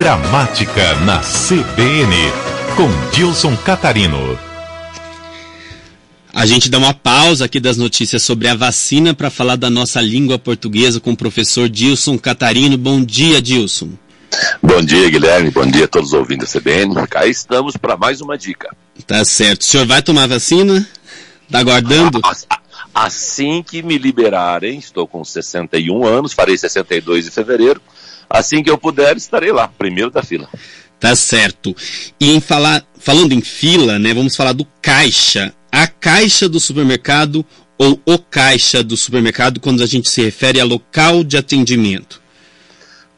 Gramática na CBN, com Dilson Catarino. A gente dá uma pausa aqui das notícias sobre a vacina para falar da nossa língua portuguesa com o professor Dilson Catarino. Bom dia, Dilson. Bom dia, Guilherme. Bom dia a todos os ouvintes da CBN. Cá estamos para mais uma dica. Tá certo. O senhor vai tomar vacina? Tá aguardando? Assim que me liberarem, estou com 61 anos, farei 62 em fevereiro. Assim que eu puder, estarei lá, primeiro da fila. Tá certo. E em falar, falando em fila, né, vamos falar do caixa. A caixa do supermercado ou o caixa do supermercado quando a gente se refere a local de atendimento?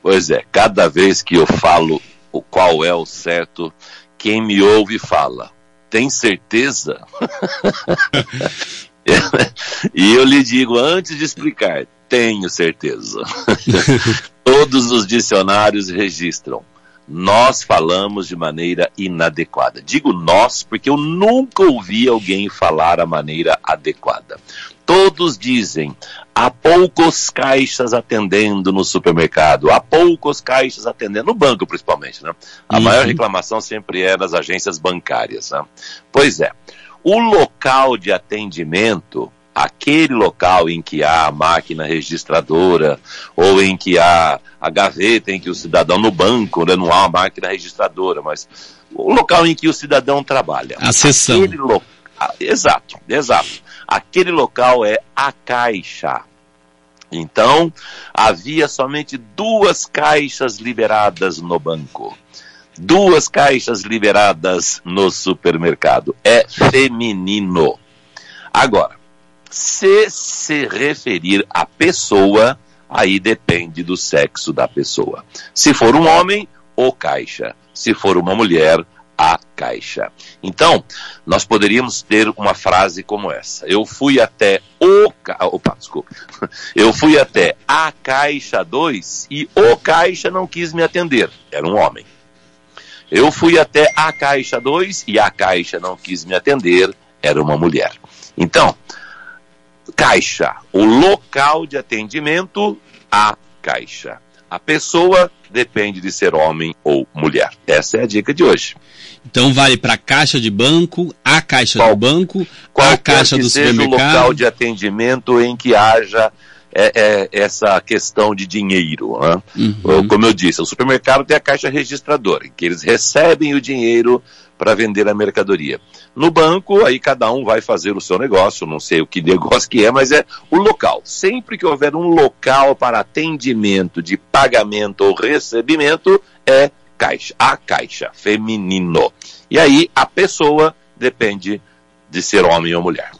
Pois é, cada vez que eu falo o qual é o certo, quem me ouve fala: "Tem certeza?" e eu lhe digo antes de explicar, tenho certeza. Todos os dicionários registram. Nós falamos de maneira inadequada. Digo nós porque eu nunca ouvi alguém falar a maneira adequada. Todos dizem, há poucos caixas atendendo no supermercado, há poucos caixas atendendo no banco, principalmente. Né? A uhum. maior reclamação sempre é nas agências bancárias. Né? Pois é, o local de atendimento aquele local em que há a máquina registradora ou em que há a gaveta em que o cidadão no banco, né, não há uma máquina registradora, mas o local em que o cidadão trabalha. A sessão. Lo... Exato, exato. Aquele local é a caixa. Então, havia somente duas caixas liberadas no banco. Duas caixas liberadas no supermercado. É feminino. Agora, se se referir à pessoa, aí depende do sexo da pessoa. Se for um homem, o caixa. Se for uma mulher, a caixa. Então, nós poderíamos ter uma frase como essa: Eu fui até o ca... opa, desculpa. Eu fui até a caixa 2 e o caixa não quis me atender. Era um homem. Eu fui até a caixa 2 e a caixa não quis me atender. Era uma mulher. Então, caixa, o local de atendimento, a caixa. A pessoa depende de ser homem ou mulher. Essa é a dica de hoje. Então vale para a caixa de banco, a caixa qual, do banco, a caixa do seja supermercado. o local de atendimento em que haja é, é, essa questão de dinheiro. Né? Uhum. Como eu disse, o supermercado tem a caixa registradora, em que eles recebem o dinheiro para vender a mercadoria. No banco, aí cada um vai fazer o seu negócio, não sei o que negócio que é, mas é o local. Sempre que houver um local para atendimento de pagamento ou recebimento, é caixa, a caixa, feminino. E aí a pessoa depende de ser homem ou mulher.